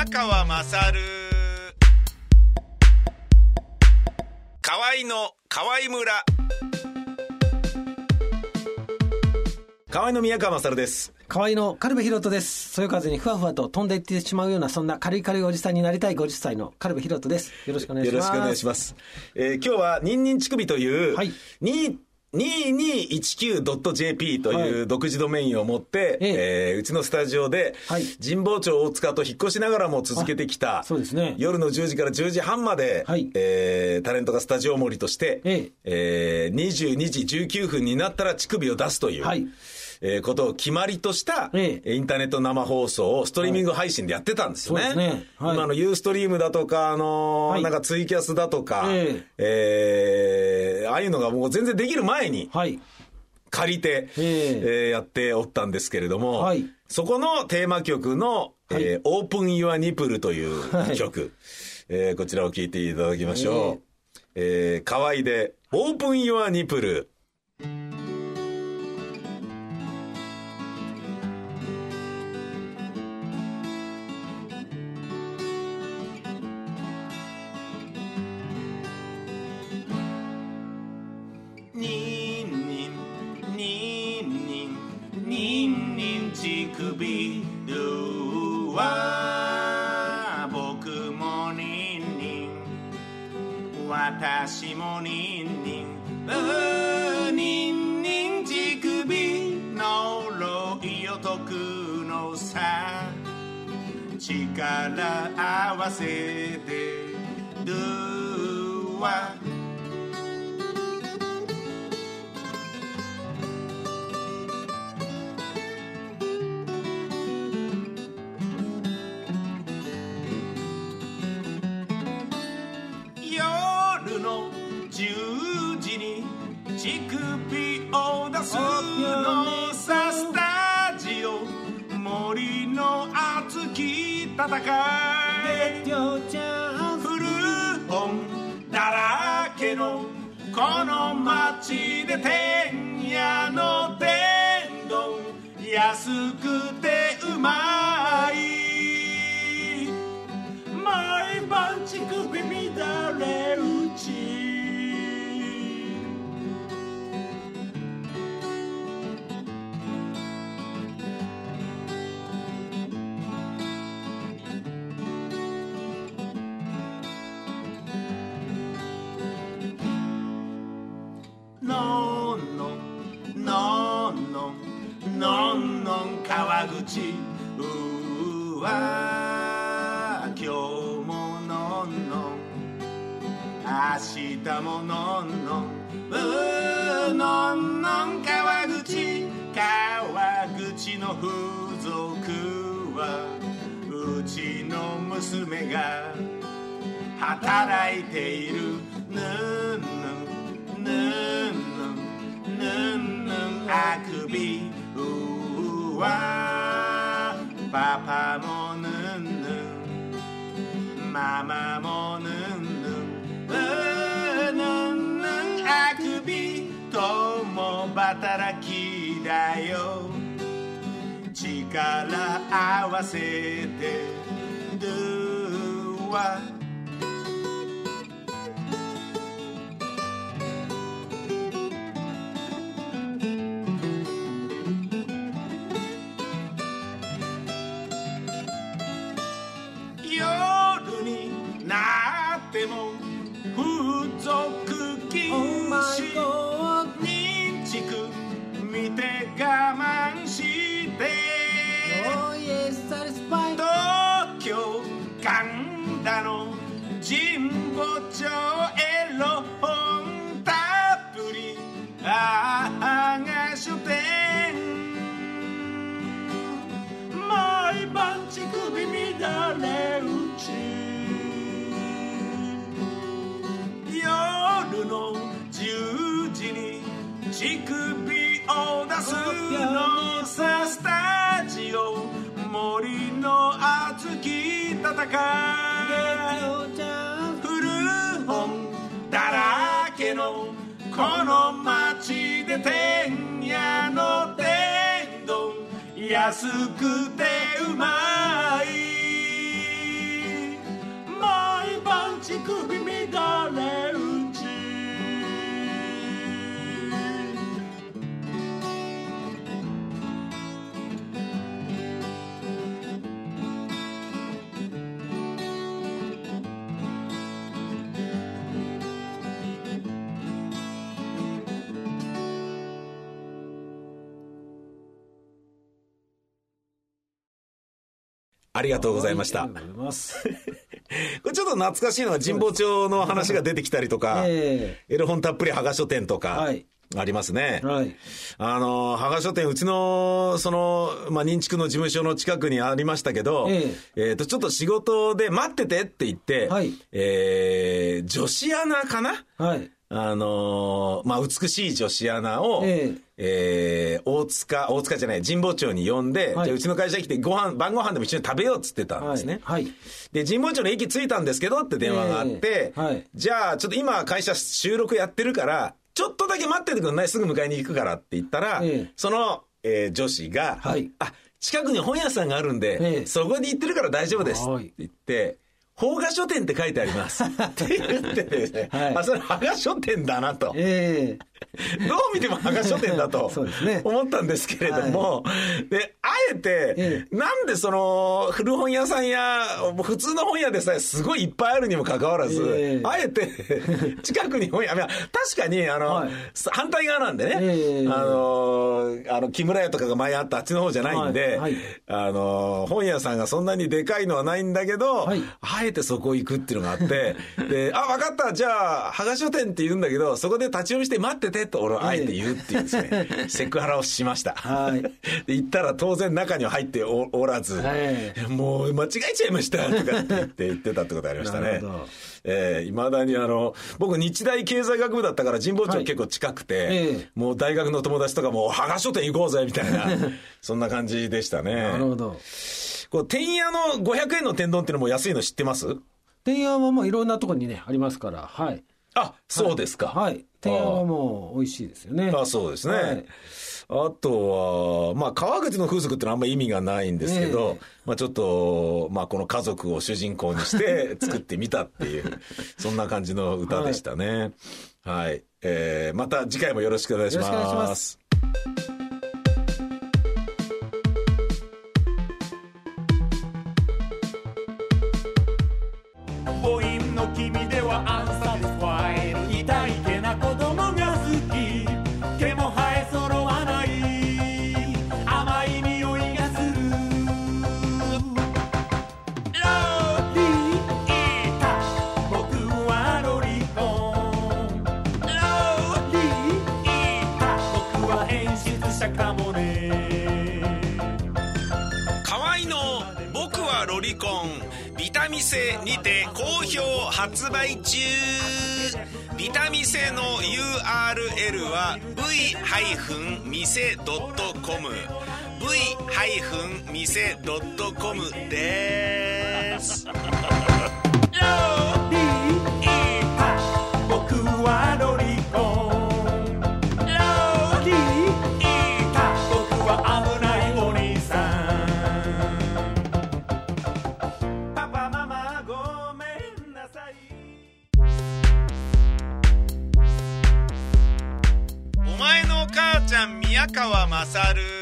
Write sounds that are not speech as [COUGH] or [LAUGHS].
宮川まさる河合の河合村河合の宮川まさるです河合の軽部博人です。そよ風にふわふわと飛んでいってしまうような、そんな軽い軽いおじさんになりたい50歳の軽部博人です。よろしくお願いします。よろしくお願いします。えー今日は、ニンニン乳首という、はいに 2219.jp という独自ドメインを持って、ええ。えーうちのスタジオで、はい。神保町大塚と引っ越しながらも続けてきた、あそうですね。夜の10時から10時半まで、はい。えータレントがスタジオ盛りとして、ええ。ー22時19分になったら乳首を出すという、はいえーことを決まりとした、えインターネット生放送をストリーミング配信でやってたんですよね。そうですね。はい。今のユーストリームだとか、あのーはい。なんかツイキャスだとか、ええ。ーああいうのがもう全然できる前にはい。借りて、ええ。えーやっておったんですけれども、はい。そこのテーマ曲の、はい。えーオープン Your Nipple というはい。曲、えーこちらを聴いていただきましょう。えー、河合で、オープン Your Nipple。ニ力合わせてルー戦い古本だらけのこの街で天夜の天丼安く川口うーわ今日ものんの。ん明日ものんの。んうーのんのん川口。川口の風俗はうちの娘が働いている。ぬんぬんぬんぬんぬんぬんあくびうわパパもぬんぬん。ママもぬんぬん。うーぬんぬん。あくびとも働きだよ。力合わせて。Do は見て熱き戦い古本だらけのこの街で天夜の天丼。安くてうまい。毎晩乳首ありがとうございました。ありがとうございます。[LAUGHS] これちょっと懐かしいのは神保町の話が出てきたりとか、えエロ本たっぷりはが書店とかはい、ありますね。はい。あの、はが書店、うちの、その、まあ、認知区の事務所の近くにありましたけど、ええっ、と、ちょっと仕事で待っててって言って、はいえー女子アナかな？はい。あのーまあ、美しい女子アナを、ええ。ー大塚、大塚じゃない、神保町に呼んで、はい。じゃあうちの会社に来てご飯、晩ご飯でも一緒に食べようっつってたんですね。はい。で、神保町の駅着いたんですけどって電話があって、ええはい。じゃあちょっと今会社収録やってるから、ちょっとだけ待っててくんない。すぐ迎えに行くからって言ったら、ええ。その、えー女子が、はい。あ、近くに本屋さんがあるんで、ええ。そこに行ってるから大丈夫ですはいって言って、邦画書店って書いてあります。[LAUGHS] って言ってですね、はいあ、それ邦画書店だなと。え [LAUGHS] どう見ても羽賀書店だと思ったんですけれども、で、あえてえ、なんでその、古本屋さんや、普通の本屋でさえすごいいっぱいあるにもかかわらず、ええ。あえて、[LAUGHS] 近くに本屋、確かに、あの、はい。反対側なんでね、ええ。あの、あの、木村屋とかが前あったあっちの方じゃないんで、あの、本屋さんがそんなにでかいのはないんだけど、はい。あえてそこ行くっていうのがあって、で、あ、わかった、じゃあ、羽賀書店って言うんだけど、そこで立ち読みして待っててと俺はあえて言うっていうですね、セクハラをしました。はい [LAUGHS] で、行ったら当然中には入っておおらず、はいもう間違えちゃいましたとかって言って [LAUGHS] 言ってたってことありましたねなるほど。えー、未だにあの、僕日大経済学部だったから神保町はい結構近くて、ええもう大学の友達とかも、羽賀書店行こうぜみたいな、[LAUGHS] そんな感じでしたね。えなるほど。こう、天屋の500円の天丼っていうのも安いの知ってます？天安はもういろんなところにね、ありますから、はい。あ、そうですか。はい。天安はもう美味しいですよね。あそうですね。はいあとは、まあ、川口の風俗ってのはあんまり意味がないんですけど、ええまあ、ちょっと、まあ、この家族を主人公にして [LAUGHS] 作ってみたっていう、そんな感じの歌でしたね。はい。えー、また次回もよろしくお願いします。演出者かもね。河合の僕はロリコン。ビタミセにて好評発売中。ビタミセの URL は v-mise.com v-mise.com です。ロ勝る。